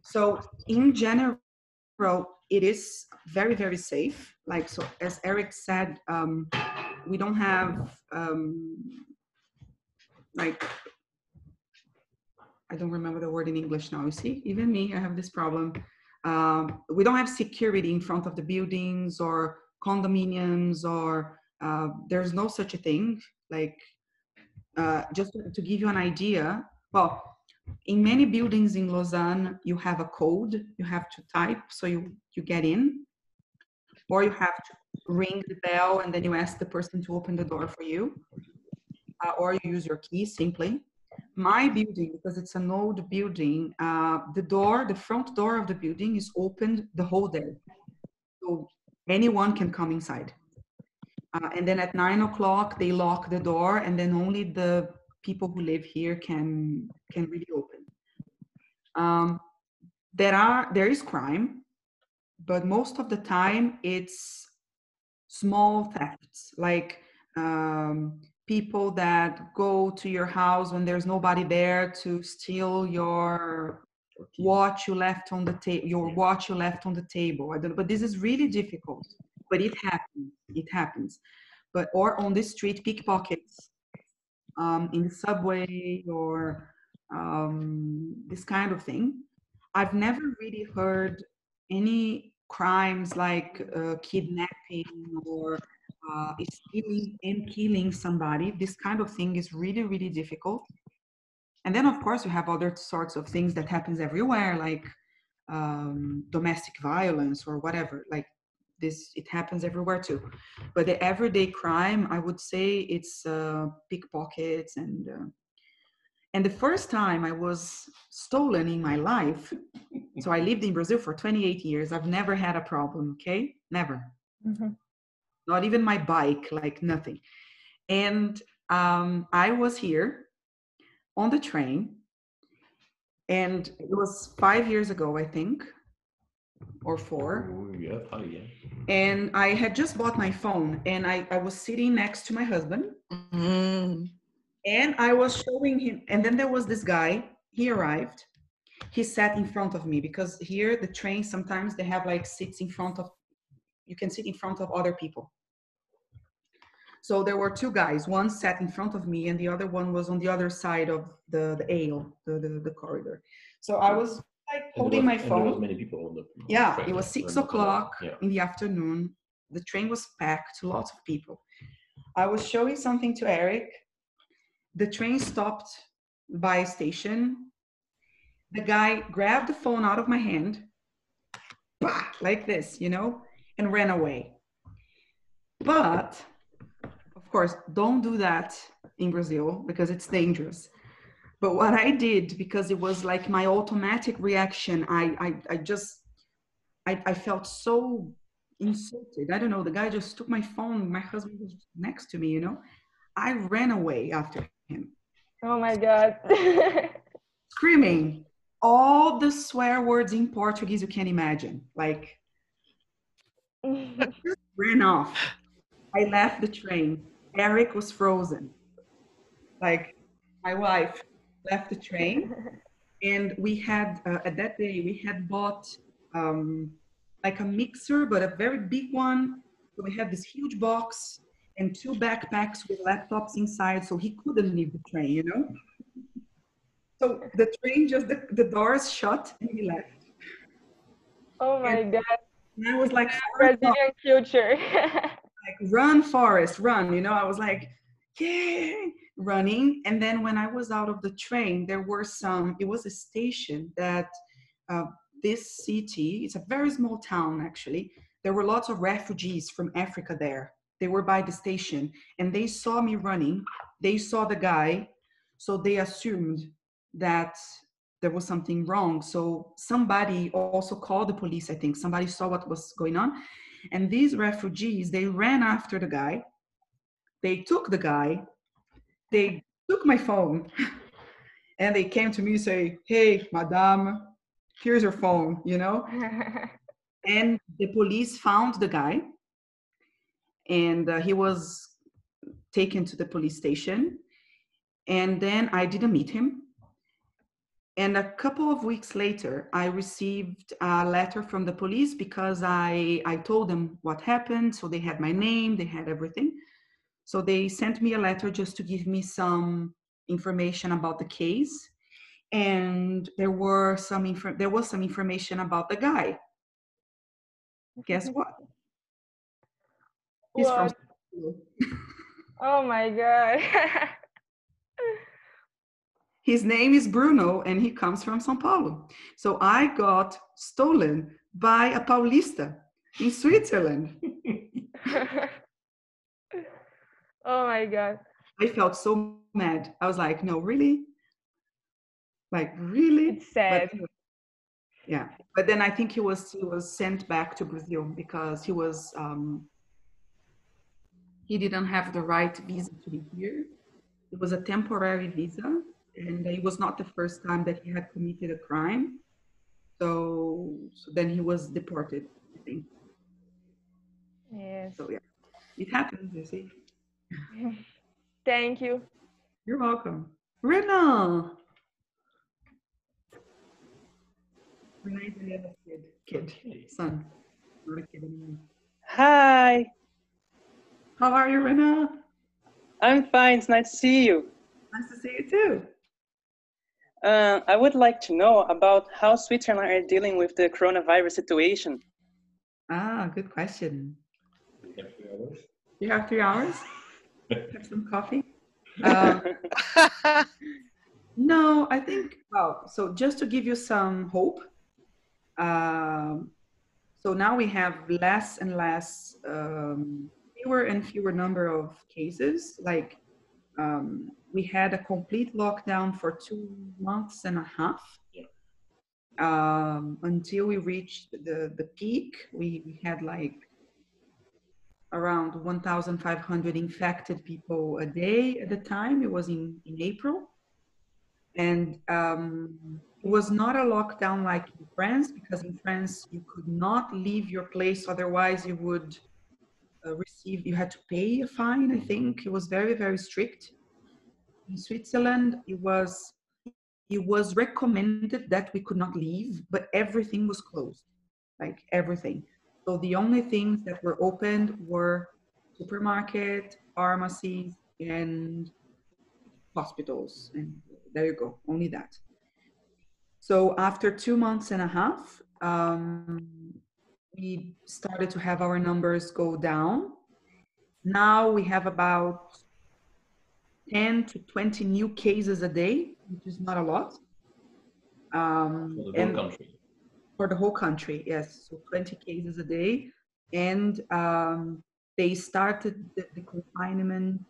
So in general, it is very very safe. Like so, as Eric said, um, we don't have um, like I don't remember the word in English now. You see, even me, I have this problem. Um, we don't have security in front of the buildings or condominiums, or uh, there's no such a thing. Like uh, just to, to give you an idea, well, in many buildings in Lausanne, you have a code you have to type so you, you get in, or you have to ring the bell and then you ask the person to open the door for you, uh, or you use your key simply. My building, because it's an old building, uh, the door, the front door of the building is opened the whole day. So anyone can come inside. Uh, and then at nine o'clock, they lock the door, and then only the people who live here can can really open. Um, there are there is crime, but most of the time it's small thefts, like um, people that go to your house when there's nobody there to steal your watch you left on the table your watch you left on the table. I don't know but this is really difficult but it happens it happens. But or on the street pickpockets um, in the subway or um, this kind of thing. I've never really heard any crimes like uh, kidnapping or uh, stealing and killing somebody this kind of thing is really really difficult and then of course you have other sorts of things that happens everywhere like um, domestic violence or whatever like this it happens everywhere too. But the everyday crime, I would say it's uh, pickpockets and uh, and the first time I was stolen in my life. so I lived in Brazil for 28 years. I've never had a problem. Okay, never. Mhm. Not even my bike, like nothing. And um, I was here on the train, and it was five years ago, I think, or four. Oh, yeah, probably, yeah. And I had just bought my phone, and I, I was sitting next to my husband, and I was showing him. And then there was this guy. He arrived. He sat in front of me because here the train sometimes they have like seats in front of. You can sit in front of other people. So there were two guys. One sat in front of me, and the other one was on the other side of the the aisle, the the, the corridor. So I was like holding was- my phone. was many people on the. Yeah, train, it was six o'clock Yeah. in the afternoon. The train was packed, to lots of people. I was showing something to Eric. The train stopped by a station. The guy grabbed the phone out of my hand, bah, like this, you know, and ran away. But of course, don't do that in Brazil because it's dangerous. But what I did, because it was like my automatic reaction, I I, I just I, I felt so insulted. I don't know. The guy just took my phone. My husband was next to me, you know. I ran away after him, Oh my god. screaming all the swear words in Portuguese you can imagine. Like ran off. I left the train. Eric was frozen. Like my wife left the train, and we had uh, at that day we had bought um, like a mixer, but a very big one. So we had this huge box and two backpacks with laptops inside, so he couldn't leave the train, you know. So the train just the, the doors shut and he left. oh my god. And I was like. Brazilian culture. like run Forrest run you know i was like yeah running and then when i was out of the train there were some it was a station that uh, this city it's a very small town actually there were lots of refugees from africa there they were by the station and they saw me running they saw the guy so they assumed that there was something wrong so somebody also called the police i think somebody saw what was going on and these refugees, they ran after the guy. They took the guy. They took my phone. and they came to me and say, hey, madame, here's your phone, you know? and the police found the guy. And uh, he was taken to the police station. And then I didn't meet him. And a couple of weeks later, I received a letter from the police because I, I told them what happened. So they had my name, they had everything. So they sent me a letter just to give me some information about the case. And there were some info, there was some information about the guy. Guess what? He's from oh my god. His name is Bruno and he comes from Sao Paulo. So I got stolen by a Paulista in Switzerland. oh my god. I felt so mad. I was like, no, really? Like, really? It's sad. But, yeah. But then I think he was he was sent back to Brazil because he was um he didn't have the right visa to be here. It was a temporary visa and it was not the first time that he had committed a crime. So, so then he was deported, I think. Yes. So yeah, it happens, you see. Thank you. You're welcome. Rena! Rena is Eliana's kid, kid, son. Not a kid anymore. Hi, How are you, Rena? I'm fine. It's nice to see you. Nice to see you too. Uh, I would like to know about how Switzerland are dealing with the coronavirus situation. Ah, good question. We have three hours. You have three hours? have some coffee? Um, no, I think, well, so just to give you some hope, um, So now we have less and less, um, fewer and fewer number of cases. Like um, we had a complete lockdown for two months and a half um, until we reached the, the peak. We, we had like around 1,500 infected people a day at the time. It was in, in April. And um, it was not a lockdown like in France, because in France you could not leave your place, otherwise you would uh, receive, you had to pay a fine, I think. It was very, very strict. In Switzerland, it was it was recommended that we could not leave, but everything was closed, like everything. So the only things that were opened were supermarket, pharmacies, and hospitals. And there you go, only that. So after two months and a half, um, we started to have our numbers go down. Now we have about 10 to 20 new cases a day, which is not a lot. Um, For the whole country. For the whole country, yes. So 20 cases a day. And um, they started the, the confinement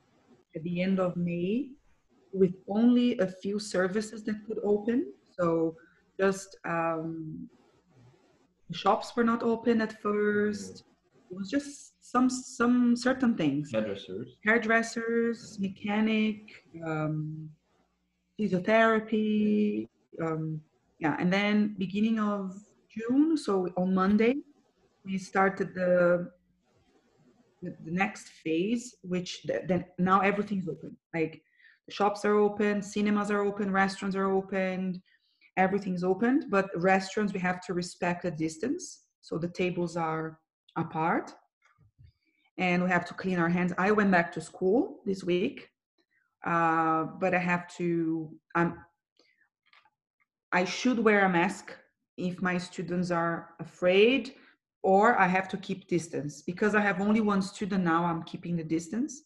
at the end of May with only a few services that could open. So just um, the shops were not open at first. It was just some some certain things. Hairdressers. Hairdressers, mechanic, um, physiotherapy. Um, yeah, and then beginning of June, so on Monday, we started the the, the next phase, which th- then now everything's open. Like the shops are open, cinemas are open, restaurants are opened, everything's opened. But restaurants, we have to respect the distance, so the tables are apart, and we have to clean our hands. I went back to school this week, uh, but I have to. Um, I should wear a mask if my students are afraid or I have to keep distance. Because I have only one student now, I'm keeping the distance.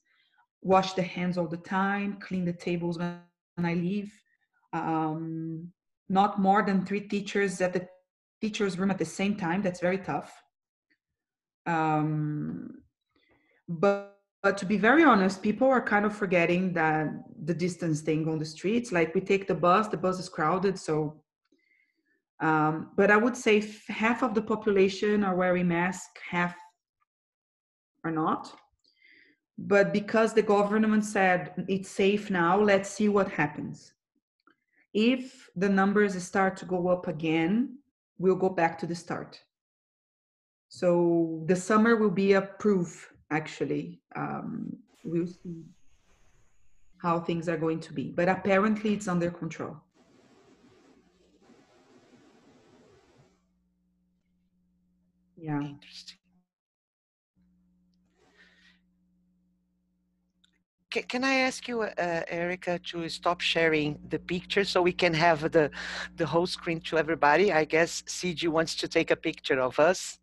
Wash the hands all the time, clean the tables when I leave. Um, not more than three teachers at the teacher's room at the same time. That's very tough. Um, but, but to be very honest, people are kind of forgetting that the distance thing on the streets. Like we take the bus, the bus is crowded, so um, but I would say half of the population are wearing masks, half are not. But because the government said it's safe now, let's see what happens. If the numbers start to go up again, we'll go back to the start. So the summer will be a proof, actually. Um, we'll see how things are going to be. But apparently, it's under control. Yeah. Interesting. Can I ask you, uh, Erica, to stop sharing the picture so we can have the the whole screen to everybody? I guess CG wants to take a picture of us.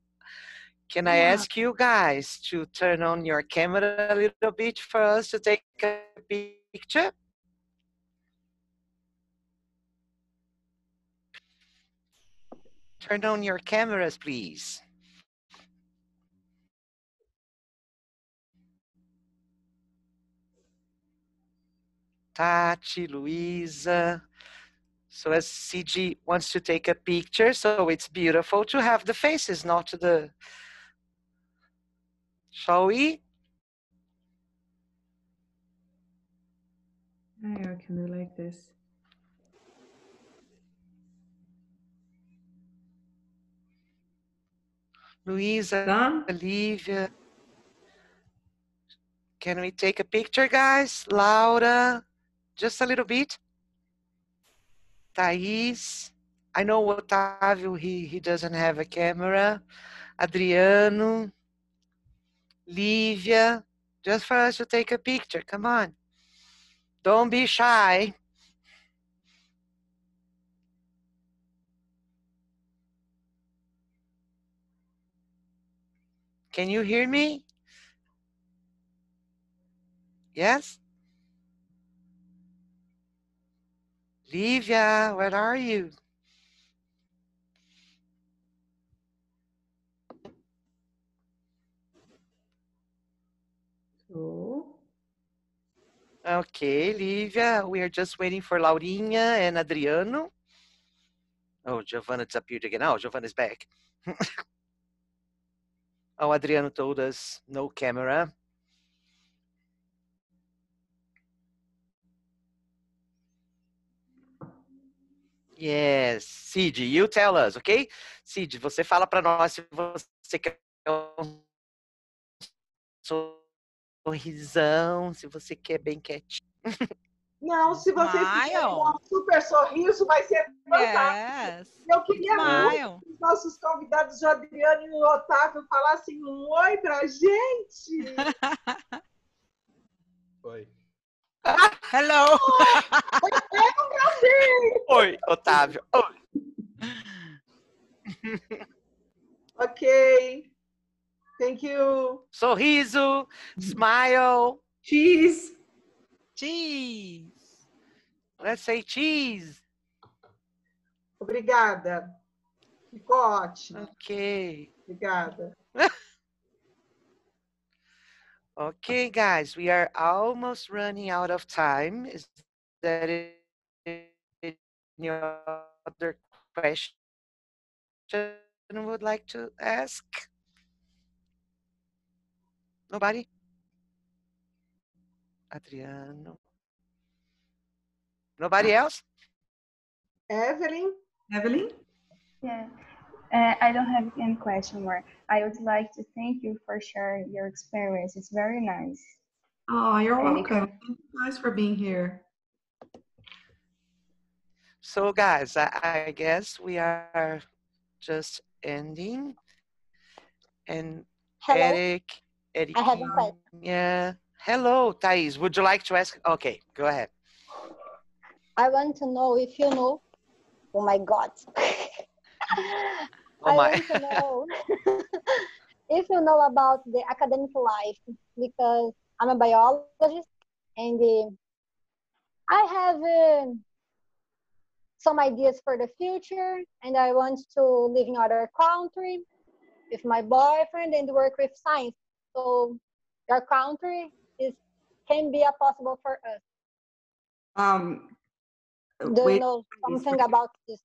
Can I ask you guys to turn on your camera a little bit for us to take a picture? Turn on your cameras, please. Tati, Luisa. So as CG wants to take a picture, so it's beautiful to have the faces, not the. Shall we? I can do like this. Luisa, Done? Olivia. Can we take a picture, guys? Laura, just a little bit. Thais. I know Otávio, he, he doesn't have a camera. Adriano. Lívia, just for us to take a picture. Come on. Don't be shy. Can you hear me? Yes? Livia, where are you? Oh. Okay, Livia, we are just waiting for Laurinha and Adriano. Oh, Giovanna disappeared again. Oh, Giovanna's back. oh, Adriano told us no camera. Yes, Cid, you tell us, ok? Cid, você fala para nós se você quer um sorrisão, se você quer bem quietinho. Não, se vocês fizerem um super sorriso, vai ser fantástico. Eu queria muito que os nossos convidados, o Adriano e o Otávio, falassem um oi pra gente. Oi. Hello! Oi, Otávio. Oi. ok. Thank you. Sorriso, smile. Cheese. Cheese. Let's say cheese. Obrigada. Ficou ótimo. Ok. Obrigada. Okay, guys, we are almost running out of time. Is there any other question would like to ask? Nobody? Adriano. Nobody else? Evelyn? Evelyn? Yeah. Uh, I don't have any question more. I would like to thank you for sharing your experience. It's very nice. Oh, you're Erika. welcome. Thanks for being here. So, guys, I, I guess we are just ending. And Hello. Eric, Eric, I have a question. yeah. Hello, Thais. Would you like to ask? Okay, go ahead. I want to know if you know. Oh my God. Oh I want to know if you know about the academic life because I'm a biologist and uh, I have uh, some ideas for the future and I want to live in other country with my boyfriend and work with science. So your country is can be a possible for us. Um, Do you know something about this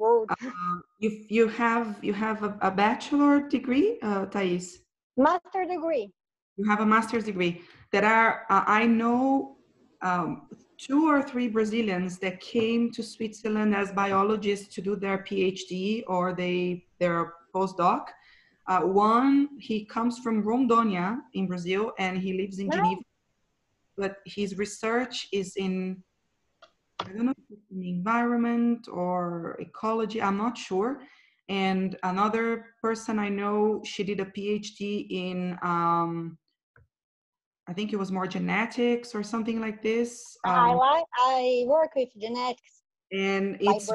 um, you you have you have a, a bachelor degree, uh, Thais? Master degree. You have a master's degree. There are uh, I know um, two or three Brazilians that came to Switzerland as biologists to do their PhD or they their postdoc. Uh, one he comes from Rondônia in Brazil and he lives in Geneva, but his research is in I don't know if it's in environment or ecology, I'm not sure. And another person I know, she did a PhD in, um, I think it was more genetics or something like this. I Um, like I work with genetics and it's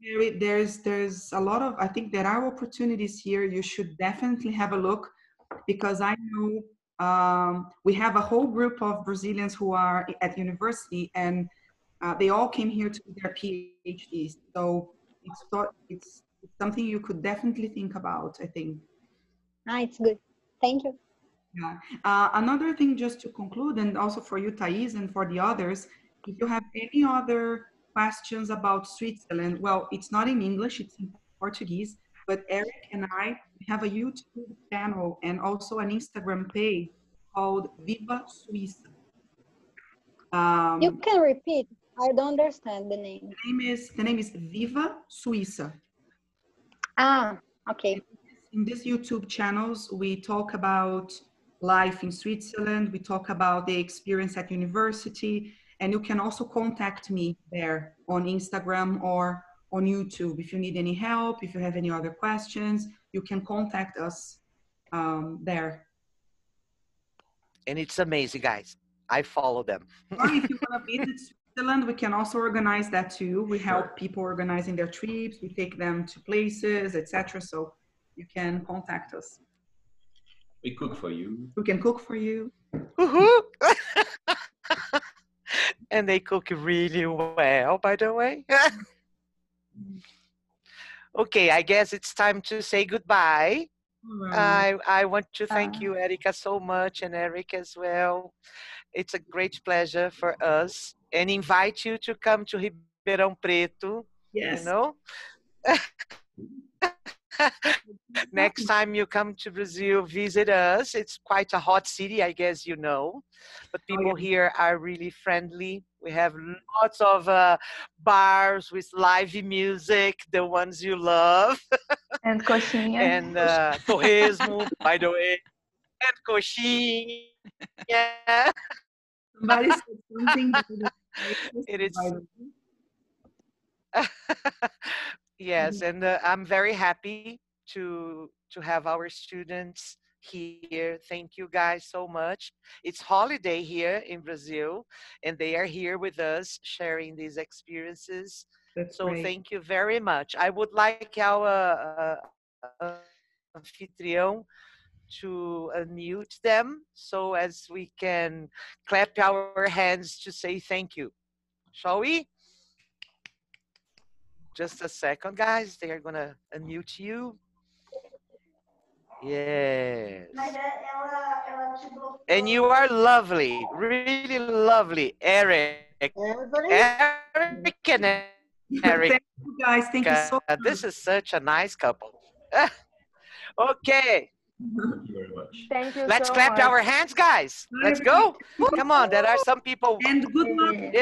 very, there's there's a lot of I think there are opportunities here. You should definitely have a look because I know um, we have a whole group of Brazilians who are at university and uh, they all came here to do their PhDs. So it's it's, something you could definitely think about. I think. Ah, it's good. Thank you. Yeah. Uh, another thing, just to conclude, and also for you, Thais, and for the others, if you have any other questions about Switzerland, well, it's not in English, it's in Portuguese, but Eric and I have a YouTube channel and also an Instagram page called Viva Suíça. Um, You can repeat. I don't understand the name. the name is the name is Viva Suíça. Ah, okay. in these YouTube channels, we talk about life in Switzerland, we talk about the experience at university, and you can also contact me there on Instagram or on YouTube. If you need any help, if you have any other questions, you can contact us um, there. And it's amazing, guys. I follow them. Or if you want to visit Switzerland, we can also organize that too. We help people organizing their trips, we take them to places, etc. So you can contact us. We cook for you. We can cook for you. Woohoo! and they cook really well, by the way. okay, I guess it's time to say goodbye. I, I want to thank you, Erica, so much, and Eric as well. It's a great pleasure for us, and invite you to come to Ribeirão Preto. Yes. You know. Next time you come to Brazil, visit us. It's quite a hot city, I guess you know. But people here are really friendly. We have lots of uh, bars with live music, the ones you love. And coxinha. and uh, torresmo, by the way. And coxinha. Yeah. Somebody said something. it is. yes, and uh, I'm very happy to to have our students here. Thank you guys so much. It's holiday here in Brazil, and they are here with us sharing these experiences. That's so great. thank you very much. I would like our uh, uh, anfitrião to unmute them so as we can clap our hands to say thank you. Shall we? Just a second, guys. They are gonna unmute you. Yes. And you are lovely, really lovely, Eric. Everybody? Eric and Eric. Thank you guys. Thank you so much. This is such a nice couple. okay. Thank you very much. Thank you Let's so clap much. our hands, guys. Let's go. Come on, there are some people. And good luck. Yay!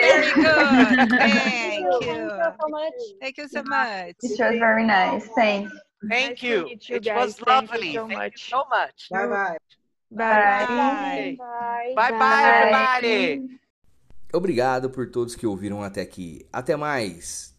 Very good. Thank you. you. so much. Thank you so much. It was very nice. Thanks. Thank you. It was Thank lovely. so Thank you much. so much. Bye. Bye. Bye. Bye bye, everybody. Obrigado por todos que ouviram até aqui. Até mais.